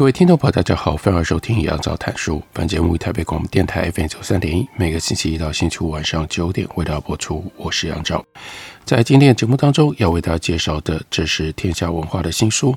各位听众朋友，大家好，欢迎收听杨照谈书。本节目于台北广播电台 FM 九三点一，每个星期一到星期五晚上九点为大家播出。我是杨照。在今天的节目当中，要为大家介绍的，这是天下文化的新书，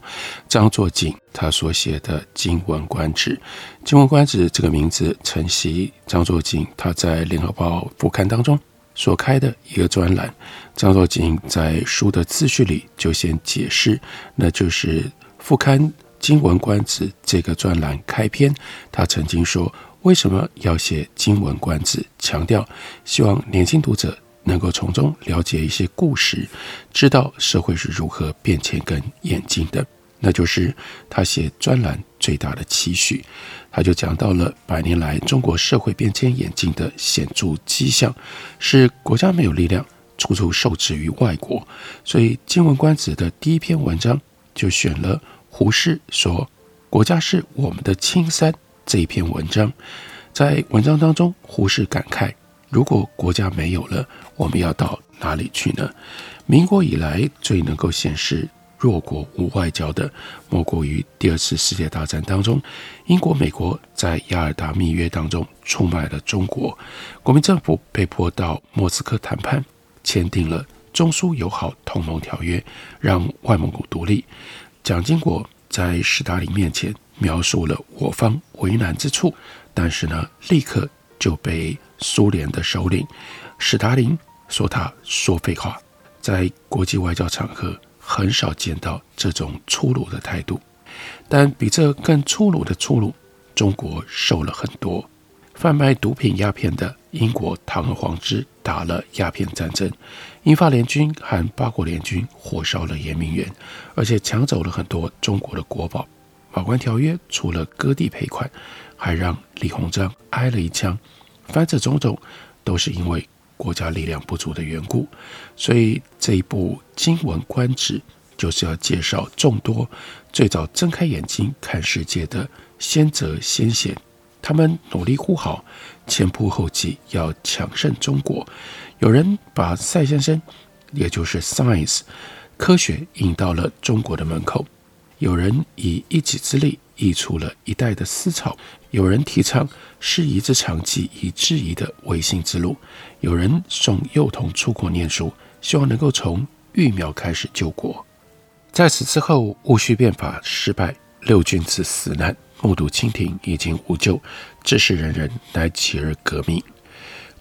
张作锦他所写的《今闻观止》。《今闻观止》这个名字承袭张作锦他在《联合报》副刊当中所开的一个专栏。张作锦在书的自序里就先解释，那就是副刊。《今文观止》这个专栏开篇，他曾经说：“为什么要写《今文观止》？强调希望年轻读者能够从中了解一些故事，知道社会是如何变迁跟演进的。那就是他写专栏最大的期许。他就讲到了百年来中国社会变迁演进的显著迹象，是国家没有力量，处处受制于外国。所以，《今文观止》的第一篇文章就选了。”胡适说：“国家是我们的青山。”这一篇文章，在文章当中，胡适感慨：“如果国家没有了，我们要到哪里去呢？”民国以来最能够显示弱国无外交的，莫过于第二次世界大战当中，英国、美国在雅尔达密约当中出卖了中国，国民政府被迫到莫斯科谈判，签订了中苏友好同盟条约，让外蒙古独立。蒋经国在史达林面前描述了我方为难之处，但是呢，立刻就被苏联的首领史达林说他说废话。在国际外交场合，很少见到这种粗鲁的态度。但比这更粗鲁的粗鲁，中国受了很多。贩卖毒品鸦片的英国堂而皇之打了鸦片战争，英法联军和八国联军火烧了圆明园，而且抢走了很多中国的国宝。马关条约除了割地赔款，还让李鸿章挨了一枪。凡此种种，都是因为国家力量不足的缘故。所以这一部《今闻观止》就是要介绍众多最早睁开眼睛看世界的先哲先贤。他们努力护好，前仆后继，要抢胜中国。有人把赛先生，也就是 Science 科学引到了中国的门口；有人以一己之力译出了一代的思潮；有人提倡师夷之长技以制夷的维新之路；有人送幼童出国念书，希望能够从育苗开始救国。在此之后，戊戌变法失败，六君子死难。目睹清廷已经无救，致使人人乃起而革命。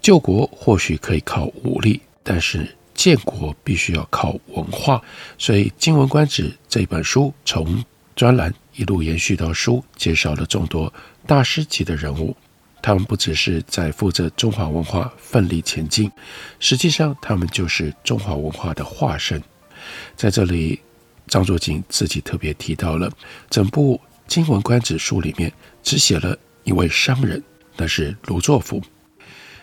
救国或许可以靠武力，但是建国必须要靠文化。所以《金文观止》这本书从专栏一路延续到书，介绍了众多大师级的人物。他们不只是在负责中华文化奋力前进，实际上他们就是中华文化的化身。在这里，张作锦自己特别提到了整部。《金文观止》书里面只写了一位商人，那是卢作孚。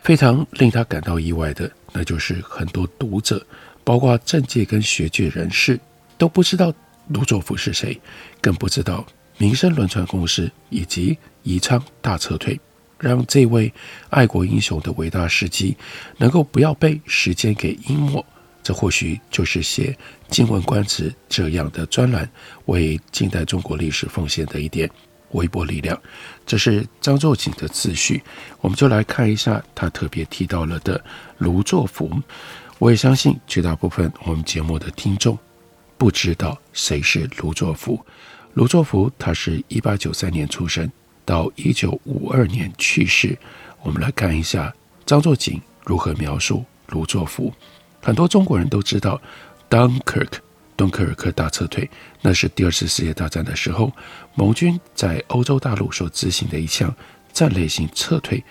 非常令他感到意外的，那就是很多读者，包括政界跟学界人士，都不知道卢作孚是谁，更不知道民生轮船公司以及宜昌大撤退，让这位爱国英雄的伟大事迹能够不要被时间给淹没。这或许就是写《今闻观止》这样的专栏，为近代中国历史奉献的一点微薄力量。这是张作锦的自序，我们就来看一下他特别提到了的卢作孚。我也相信绝大部分我们节目的听众不知道谁是卢作孚。卢作孚他是一八九三年出生，到一九五二年去世。我们来看一下张作锦如何描述卢作孚。很多中国人都知道，Dunkirk，敦刻尔克大撤退，那是第二次世界大战的时候，盟军在欧洲大陆所执行的一项战略性撤退。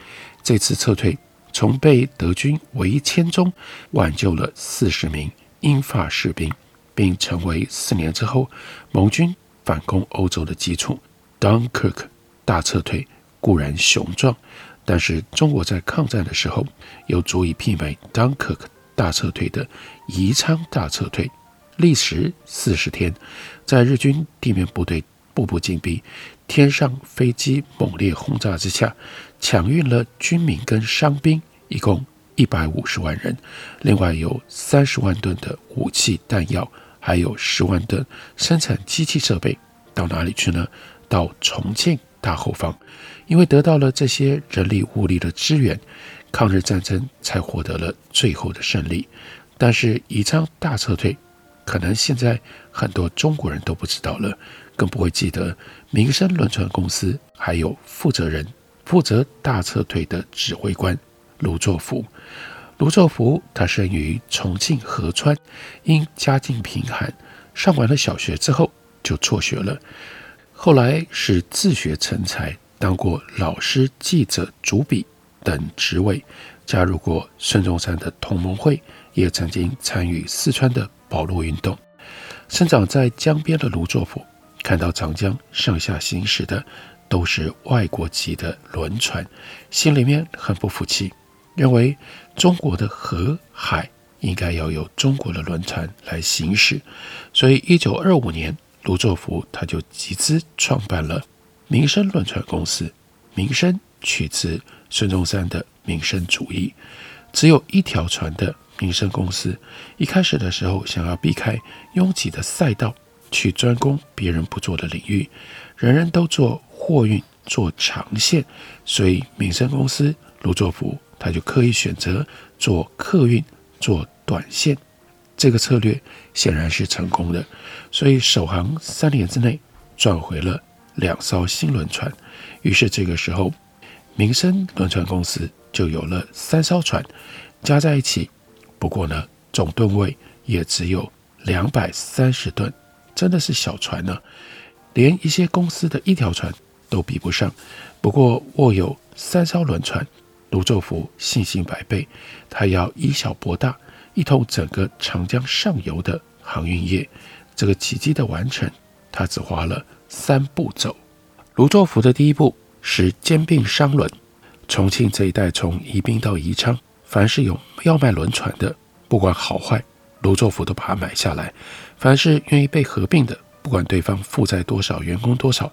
这次撤退从被德军围歼中挽救了四十名英法士兵，并成为四年之后盟军反攻欧洲的基础。Dunkirk 大撤退固然雄壮，但是中国在抗战的时候又足以媲美 Dunkirk 大撤退的宜昌大撤退，历时四十天，在日军地面部队步步紧逼、天上飞机猛烈轰炸之下，抢运了军民跟伤兵，一共一百五十万人，另外有三十万吨的武器弹药，还有十万吨生产机器设备，到哪里去呢？到重庆大后方，因为得到了这些人力物力的支援，抗日战争才获得了最后的胜利。但是宜昌大撤退，可能现在很多中国人都不知道了，更不会记得民生轮船公司还有负责人，负责大撤退的指挥官卢作孚。卢作孚他生于重庆合川，因家境贫寒，上完了小学之后就辍学了。后来是自学成才，当过老师、记者、主笔等职位，加入过孙中山的同盟会，也曾经参与四川的保路运动。生长在江边的卢作孚，看到长江上下行驶的都是外国籍的轮船，心里面很不服气，认为中国的河海应该要由中国的轮船来行驶，所以一九二五年。卢作孚他就集资创办了民生轮船公司，民生取自孙中山的民生主义，只有一条船的民生公司。一开始的时候，想要避开拥挤的赛道，去专攻别人不做的领域，人人都做货运、做长线，所以民生公司卢作孚他就刻意选择做客运、做短线。这个策略显然是成功的，所以首航三年之内赚回了两艘新轮船。于是这个时候，民生轮船公司就有了三艘船，加在一起，不过呢，总吨位也只有两百三十吨，真的是小船呢，连一些公司的一条船都比不上。不过握有三艘轮船，卢作孚信心百倍，他要以小博大。一统整个长江上游的航运业，这个奇迹的完成，他只花了三步走。卢作孚的第一步是兼并商轮，重庆这一带从宜宾到宜昌，凡是有要卖轮船的，不管好坏，卢作孚都把它买下来。凡是愿意被合并的，不管对方负债多少，员工多少，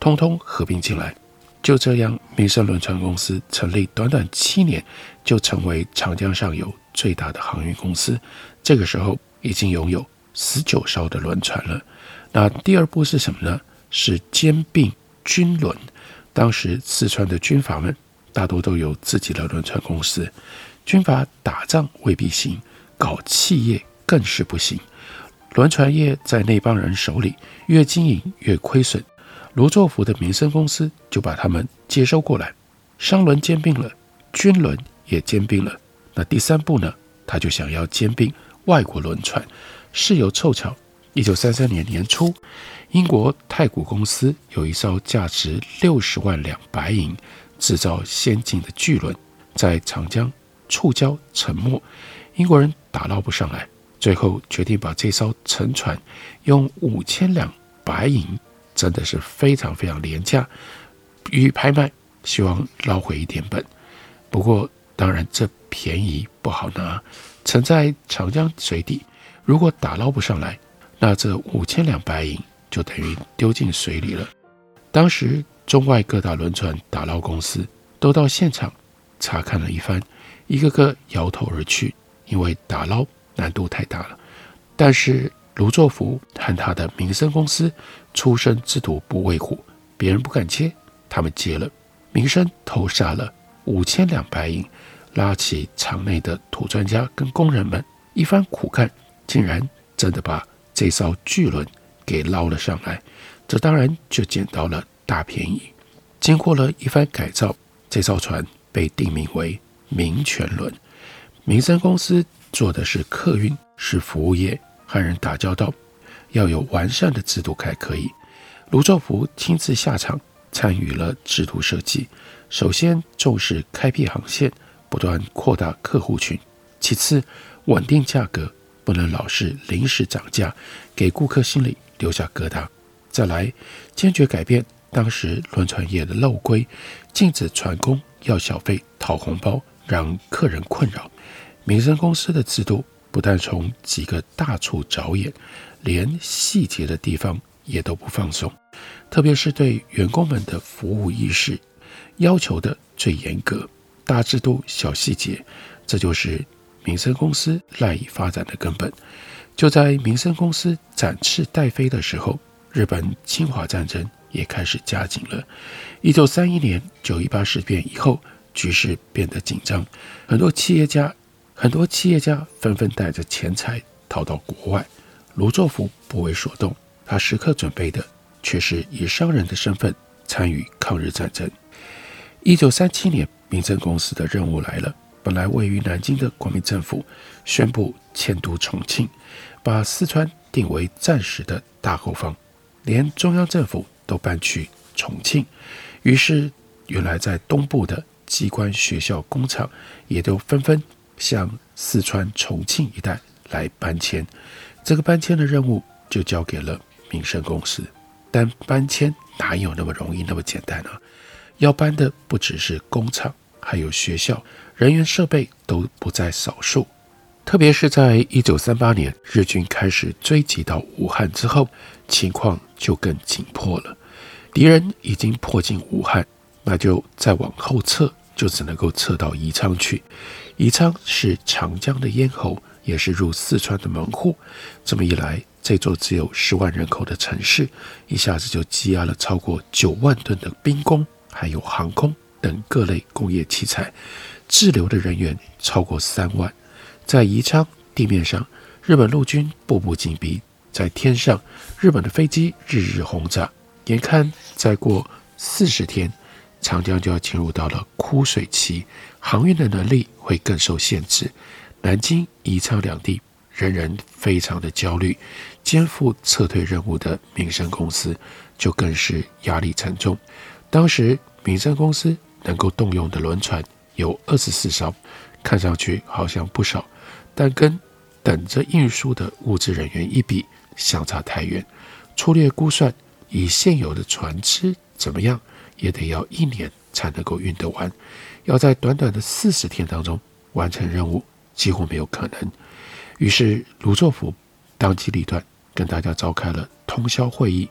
通通合并进来。就这样，民生轮船公司成立短短七年，就成为长江上游最大的航运公司。这个时候已经拥有十九艘的轮船了。那第二步是什么呢？是兼并军轮。当时四川的军阀们大多都有自己的轮船公司，军阀打仗未必行，搞企业更是不行。轮船业在那帮人手里，越经营越亏损。卢作孚的民生公司就把他们接收过来，商轮兼并了，军轮也兼并了。那第三步呢？他就想要兼并外国轮船。事有凑巧，一九三三年年初，英国太古公司有一艘价值六十万两白银、制造先进的巨轮，在长江触礁沉没，英国人打捞不上来，最后决定把这艘沉船用五千两白银。真的是非常非常廉价，予以拍卖，希望捞回一点本。不过，当然这便宜不好拿，沉在长江水底，如果打捞不上来，那这五千两白银就等于丢进水里了。当时中外各大轮船打捞公司都到现场查看了一番，一个个摇头而去，因为打捞难度太大了。但是，卢作孚和他的民生公司出生之土不畏虎，别人不敢接，他们接了。民生投下了五千两白银，拉起场内的土专家跟工人们一番苦干，竟然真的把这艘巨轮给捞了上来。这当然就捡到了大便宜。经过了一番改造，这艘船被定名为民权轮。民生公司做的是客运，是服务业。和人打交道，要有完善的制度才可以。卢作孚亲自下场参与了制度设计。首先重视开辟航线，不断扩大客户群；其次稳定价格，不能老是临时涨价，给顾客心里留下疙瘩。再来，坚决改变当时轮船业的漏规，禁止船工要小费讨红包，让客人困扰。民生公司的制度不但从几个大处着眼，连细节的地方也都不放松，特别是对员工们的服务意识要求的最严格。大制度，小细节，这就是民生公司赖以发展的根本。就在民生公司展翅待飞的时候，日本侵华战争也开始加紧了。一九三一年九一八事变以后，局势变得紧张，很多企业家很多企业家纷纷带着钱财逃到国外。卢作孚不为所动，他时刻准备的却是以商人的身份参与抗日战争。一九三七年。民生公司的任务来了。本来位于南京的国民政府宣布迁都重庆，把四川定为暂时的大后方，连中央政府都搬去重庆。于是，原来在东部的机关、学校、工厂也都纷纷向四川重庆一带来搬迁。这个搬迁的任务就交给了民生公司。但搬迁哪有那么容易、那么简单呢、啊？要搬的不只是工厂，还有学校，人员设备都不在少数。特别是在一九三八年日军开始追击到武汉之后，情况就更紧迫了。敌人已经迫近武汉，那就再往后撤，就只能够撤到宜昌去。宜昌是长江的咽喉，也是入四川的门户。这么一来，这座只有十万人口的城市，一下子就积压了超过九万吨的兵工。还有航空等各类工业器材，滞留的人员超过三万。在宜昌地面上，日本陆军步步紧逼；在天上，日本的飞机日日轰炸。眼看再过四十天，长江就要进入到了枯水期，航运的能力会更受限制。南京、宜昌两地人人非常的焦虑，肩负撤退任务的民生公司就更是压力沉重。当时民生公司能够动用的轮船有二十四艘，看上去好像不少，但跟等着运输的物资人员一比，相差太远。粗略估算，以现有的船只，怎么样也得要一年才能够运得完。要在短短的四十天当中完成任务，几乎没有可能。于是卢作孚当机立断，跟大家召开了通宵会议，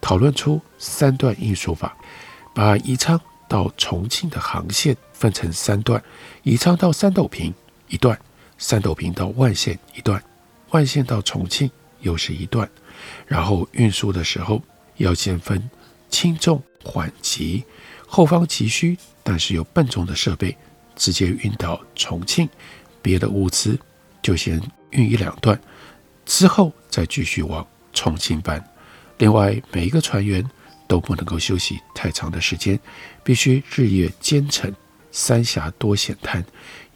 讨论出三段运输法。把宜昌到重庆的航线分成三段：宜昌到三斗坪一段，三斗坪到万县一段，万县到重庆又是一段。然后运输的时候要先分轻重缓急，后方急需但是又笨重的设备直接运到重庆，别的物资就先运一两段，之后再继续往重庆搬。另外每一个船员。都不能够休息太长的时间，必须日夜兼程。三峡多险滩，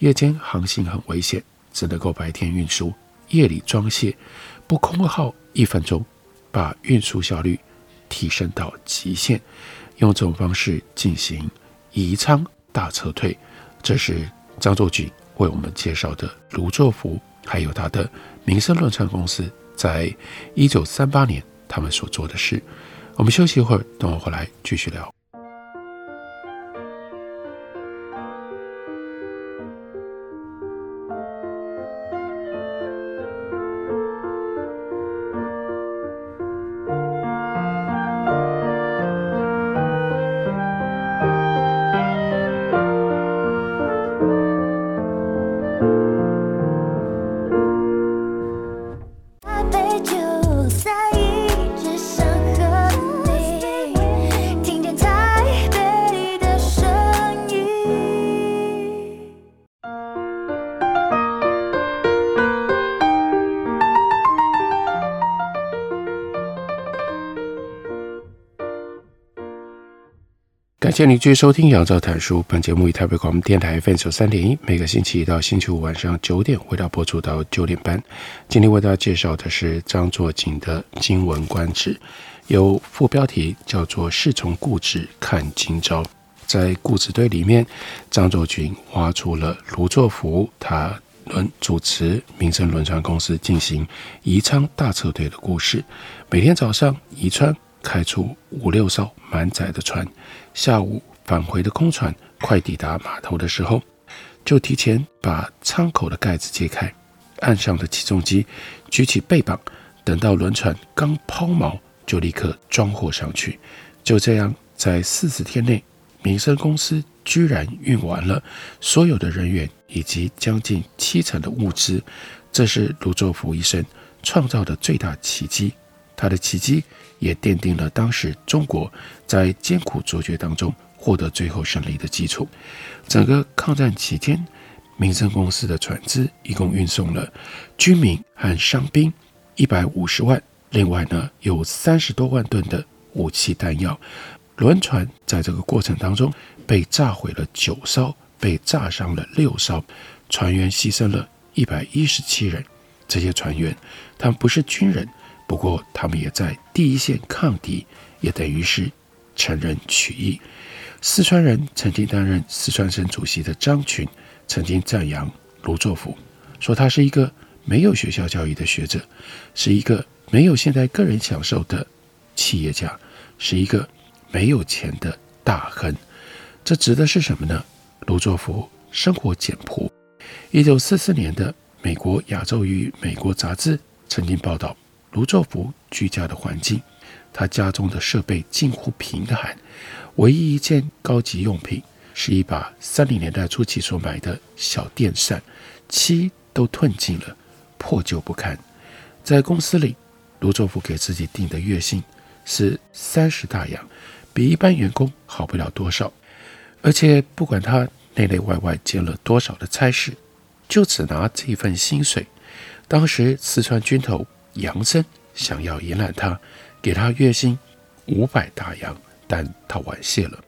夜间航行很危险，只能够白天运输，夜里装卸。不空耗一分钟，把运输效率提升到极限。用这种方式进行宜昌大撤退，这是张作霖为我们介绍的卢作孚，还有他的民生轮船公司，在一九三八年他们所做的事。我们休息一会儿，等我回来继续聊。谢您继续收听《杨照谈书》。本节目以台北广播电台 FM 三点一，每个星期一到星期五晚上九点，为大家播出到九点半。今天为大家介绍的是张作锦的《今文观止》，有副标题叫做“是从故纸看今朝”。在故纸堆里面，张作霖挖出了卢作孚他伦主持民生轮船公司进行宜昌大撤退的故事。每天早上，宜川开出五六艘满载的船，下午返回的空船快抵达码头的时候，就提前把舱口的盖子揭开，岸上的起重机举起背膀，等到轮船刚抛锚，就立刻装货上去。就这样，在四十天内，民生公司居然运完了所有的人员以及将近七成的物资，这是卢作孚一生创造的最大奇迹。他的奇迹也奠定了当时中国在艰苦卓绝当中获得最后胜利的基础。整个抗战期间，民生公司的船只一共运送了军民和伤兵一百五十万，另外呢有三十多万吨的武器弹药。轮船在这个过程当中被炸毁了九艘，被炸伤了六艘，船员牺牲了一百一十七人。这些船员他们不是军人。不过，他们也在第一线抗敌，也等于是乘人取义。四川人曾经担任四川省主席的张群，曾经赞扬卢作孚，说他是一个没有学校教育的学者，是一个没有现代个人享受的企业家，是一个没有钱的大亨。这指的是什么呢？卢作孚生活简朴。一九四四年的《美国亚洲与美国》杂志曾经报道。卢作孚居家的环境，他家中的设备近乎贫寒，唯一一件高级用品是一把三零年代初期所买的小电扇，漆都褪尽了，破旧不堪。在公司里，卢作孚给自己定的月薪是三十大洋，比一般员工好不了多少。而且不管他内内外外兼了多少的差事，就只拿这一份薪水。当时四川军头。杨森想要延揽他，给他月薪五百大洋，但他婉谢了。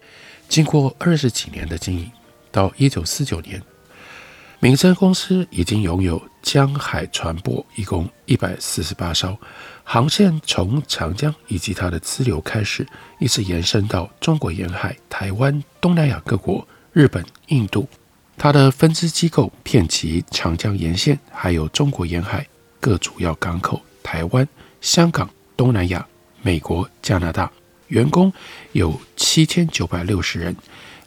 经过二十几年的经营，到一九四九年，民生公司已经拥有江海船舶，一共一百四十八艘，航线从长江以及它的支流开始，一直延伸到中国沿海、台湾、东南亚各国、日本、印度。它的分支机构遍及长江沿线，还有中国沿海各主要港口。台湾、香港、东南亚、美国、加拿大，员工有七千九百六十人，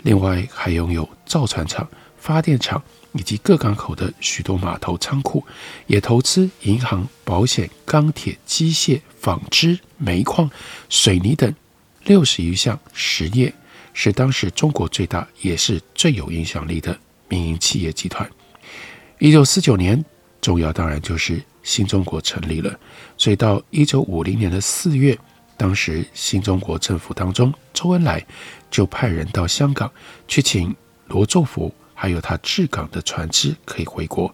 另外还拥有造船厂、发电厂以及各港口的许多码头、仓库，也投资银行、保险、钢铁、机械、纺织、煤矿、水泥等六十余项实业，是当时中国最大也是最有影响力的民营企业集团。一九四九年，重要当然就是。新中国成立了，所以到一九五零年的四月，当时新中国政府当中，周恩来就派人到香港去请卢作孚，还有他治港的船只可以回国。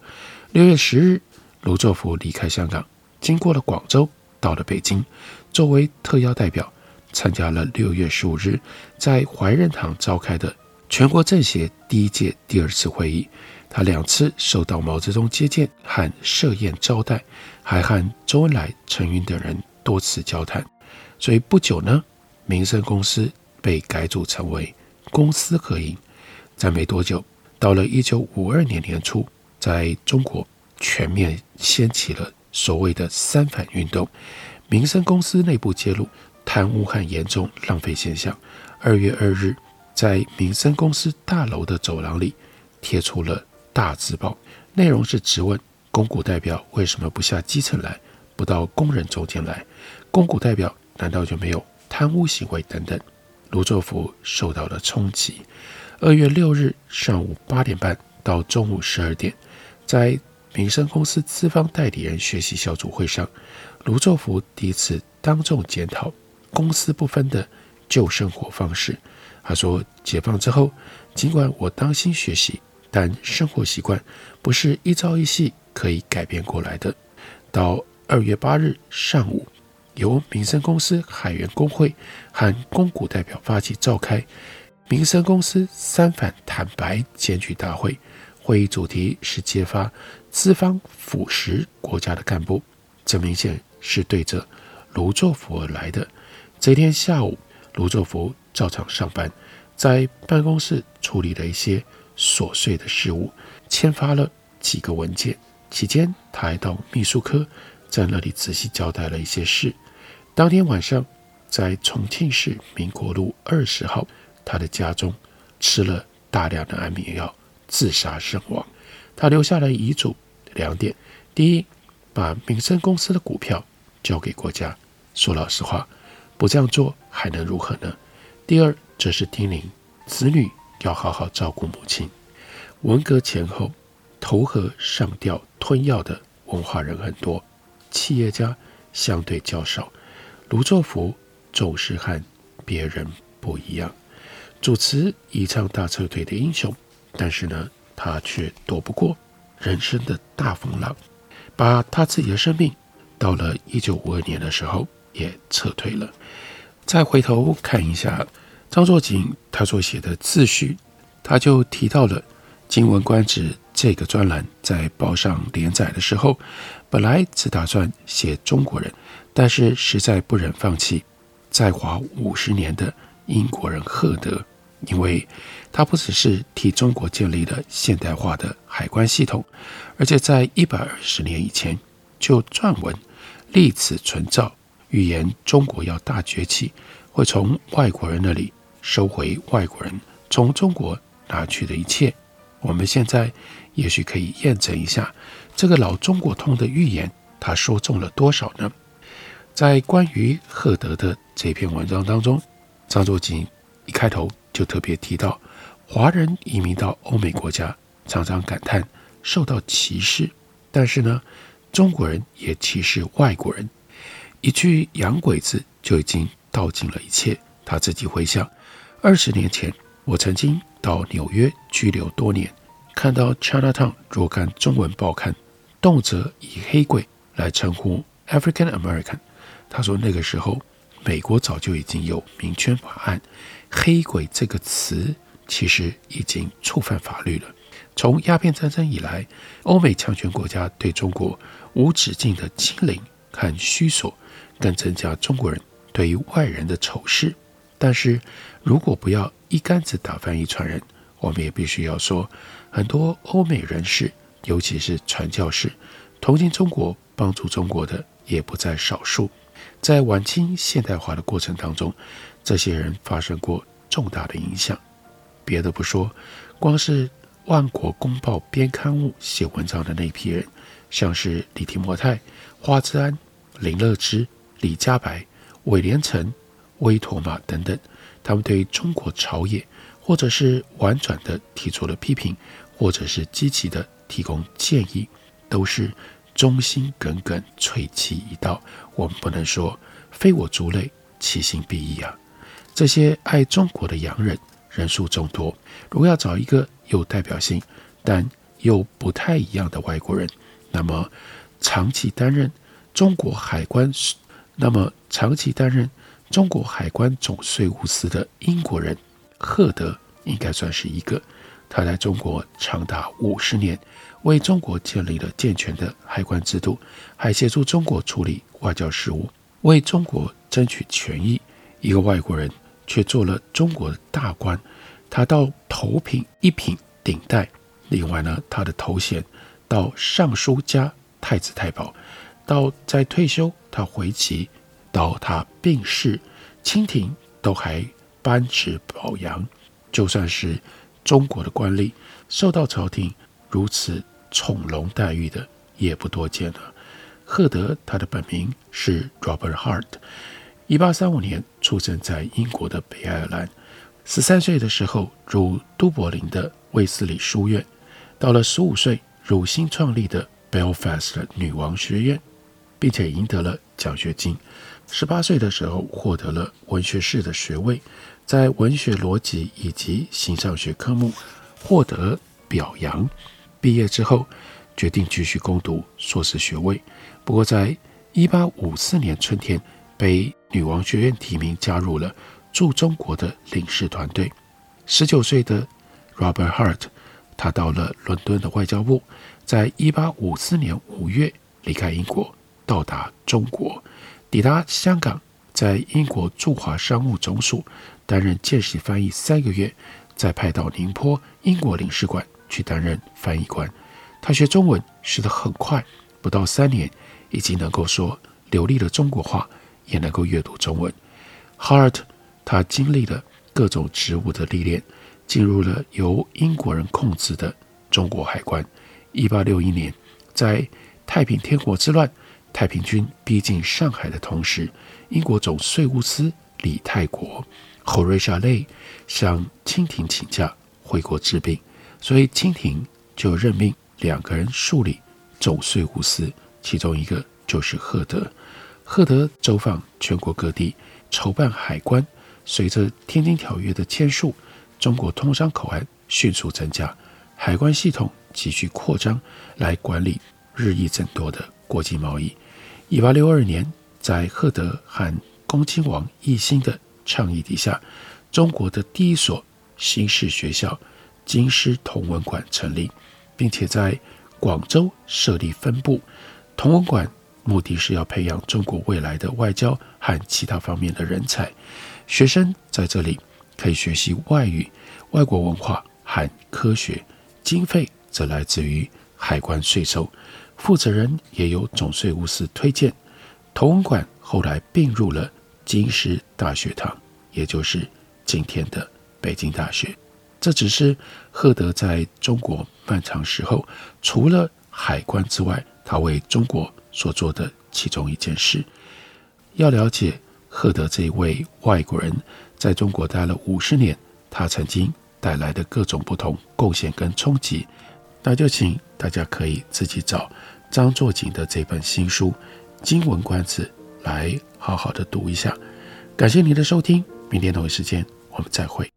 六月十日，卢作孚离开香港，经过了广州，到了北京，作为特邀代表，参加了六月十五日在怀仁堂召开的全国政协第一届第二次会议。他两次受到毛泽东接见和设宴招待，还和周恩来、陈云等人多次交谈。所以不久呢，民生公司被改组成为公私合营。在没多久，到了一九五二年年初，在中国全面掀起了所谓的“三反”运动。民生公司内部揭露贪污和严重浪费现象。二月二日，在民生公司大楼的走廊里贴出了。大字报内容是质问公股代表为什么不下基层来，不到工人中间来？公股代表难道就没有贪污行为等等？卢作孚受到了冲击。二月六日上午八点半到中午十二点，在民生公司资方代理人学习小组会上，卢作孚第一次当众检讨公私不分的旧生活方式。他说：“解放之后，尽管我当心学习。”但生活习惯不是一朝一夕可以改变过来的。到二月八日上午，由民生公司海员工会和公股代表发起召开民生公司三反坦白检举大会，会议主题是揭发资方腐蚀国家的干部，这明显是对着卢作孚而来的。这天下午，卢作孚照常上班，在办公室处理了一些。琐碎的事物，签发了几个文件。期间，他还到秘书科，在那里仔细交代了一些事。当天晚上，在重庆市民国路二十号，他的家中吃了大量的安眠药，自杀身亡。他留下了遗嘱两点：第一，把民生公司的股票交给国家。说老实话，不这样做还能如何呢？第二，则是叮咛子女要好好照顾母亲。文革前后，投河上吊吞药的文化人很多，企业家相对较少。卢作孚总是和别人不一样，主持宜昌大撤退的英雄，但是呢，他却躲不过人生的大风浪，把他自己的生命到了一九五二年的时候也撤退了。再回头看一下张作锦他所写的自序，他就提到了《今文观止》这个专栏在报上连载的时候，本来只打算写中国人。但是实在不忍放弃在华五十年的英国人赫德，因为他不只是替中国建立了现代化的海关系统，而且在一百二十年以前就撰文立此存照，预言中国要大崛起，会从外国人那里收回外国人从中国拿去的一切。我们现在也许可以验证一下这个老中国通的预言，他说中了多少呢？在关于赫德的这篇文章当中，张作霖一开头就特别提到，华人移民到欧美国家，常常感叹受到歧视，但是呢，中国人也歧视外国人，一句洋鬼子就已经道尽了一切。他自己回想，二十年前我曾经到纽约居留多年，看到 Chinatown 若干中文报刊，动辄以黑鬼来称呼 African American。他说：“那个时候，美国早就已经有民权法案，‘黑鬼’这个词其实已经触犯法律了。从鸦片战争以来，欧美强权国家对中国无止境的欺凌和虚索，更增加中国人对于外人的丑事。但是，如果不要一竿子打翻一船人，我们也必须要说，很多欧美人士，尤其是传教士，同情中国、帮助中国的也不在少数。”在晚清现代化的过程当中，这些人发生过重大的影响。别的不说，光是《万国公报》编刊物写文章的那批人，像是李提摩太、花之安、林乐知、李家白、韦连成、威妥玛等等，他们对中国朝野，或者是婉转地提出了批评，或者是积极地提供建议，都是。忠心耿耿，粹其一道。我们不能说非我族类，其心必异啊！这些爱中国的洋人人数众多，如果要找一个有代表性但又不太一样的外国人，那么长期担任中国海关，那么长期担任中国海关总税务司的英国人赫德应该算是一个。他在中国长达五十年。为中国建立了健全的海关制度，还协助中国处理外交事务，为中国争取权益。一个外国人却做了中国的大官，他到头品一品顶戴。另外呢，他的头衔到尚书加太子太保，到在退休他回籍，到他病逝，清廷都还颁旨褒扬。就算是中国的官吏，受到朝廷如此。宠龙待遇的也不多见了。赫德，他的本名是 Robert Hart，一八三五年出生在英国的北爱尔兰。十三岁的时候入都柏林的卫斯理书院，到了十五岁入新创立的 Belfast 女王学院，并且赢得了奖学金。十八岁的时候获得了文学士的学位，在文学逻辑以及形上学科目获得表扬。毕业之后，决定继续攻读硕士学位。不过，在一八五四年春天，被女王学院提名加入了驻中国的领事团队。十九岁的 Robert Hart，他到了伦敦的外交部，在一八五四年五月离开英国，到达中国，抵达香港，在英国驻华商务总署担任见习翻译三个月，再派到宁波英国领事馆。去担任翻译官，他学中文学得很快，不到三年已经能够说流利的中国话，也能够阅读中文。Hart 他经历了各种职务的历练，进入了由英国人控制的中国海关。一八六一年，在太平天国之乱，太平军逼近上海的同时，英国总税务司李泰国 Horatio Ley 向清廷请假回国治病，所以清廷就任命两个人署理总税务司，其中一个就是赫德。赫德走访全国各地，筹办海关。随着《天津条约》的签署，中国通商口岸迅速增加，海关系统。急需扩张来管理日益增多的国际贸易。一八六二年，在赫德和恭亲王奕欣的倡议底下，中国的第一所新式学校——京师同文馆成立，并且在广州设立分部。同文馆目的是要培养中国未来的外交和其他方面的人才。学生在这里可以学习外语、外国文化和科学。经费。则来自于海关税收，负责人也由总税务司推荐。同文馆后来并入了京师大学堂，也就是今天的北京大学。这只是赫德在中国漫长时候，除了海关之外，他为中国所做的其中一件事。要了解赫德这一位外国人在中国待了五十年，他曾经带来的各种不同贡献跟冲击。那就请大家可以自己找张作锦的这本新书《经文观止》来好好的读一下。感谢您的收听，明天同一时间我们再会。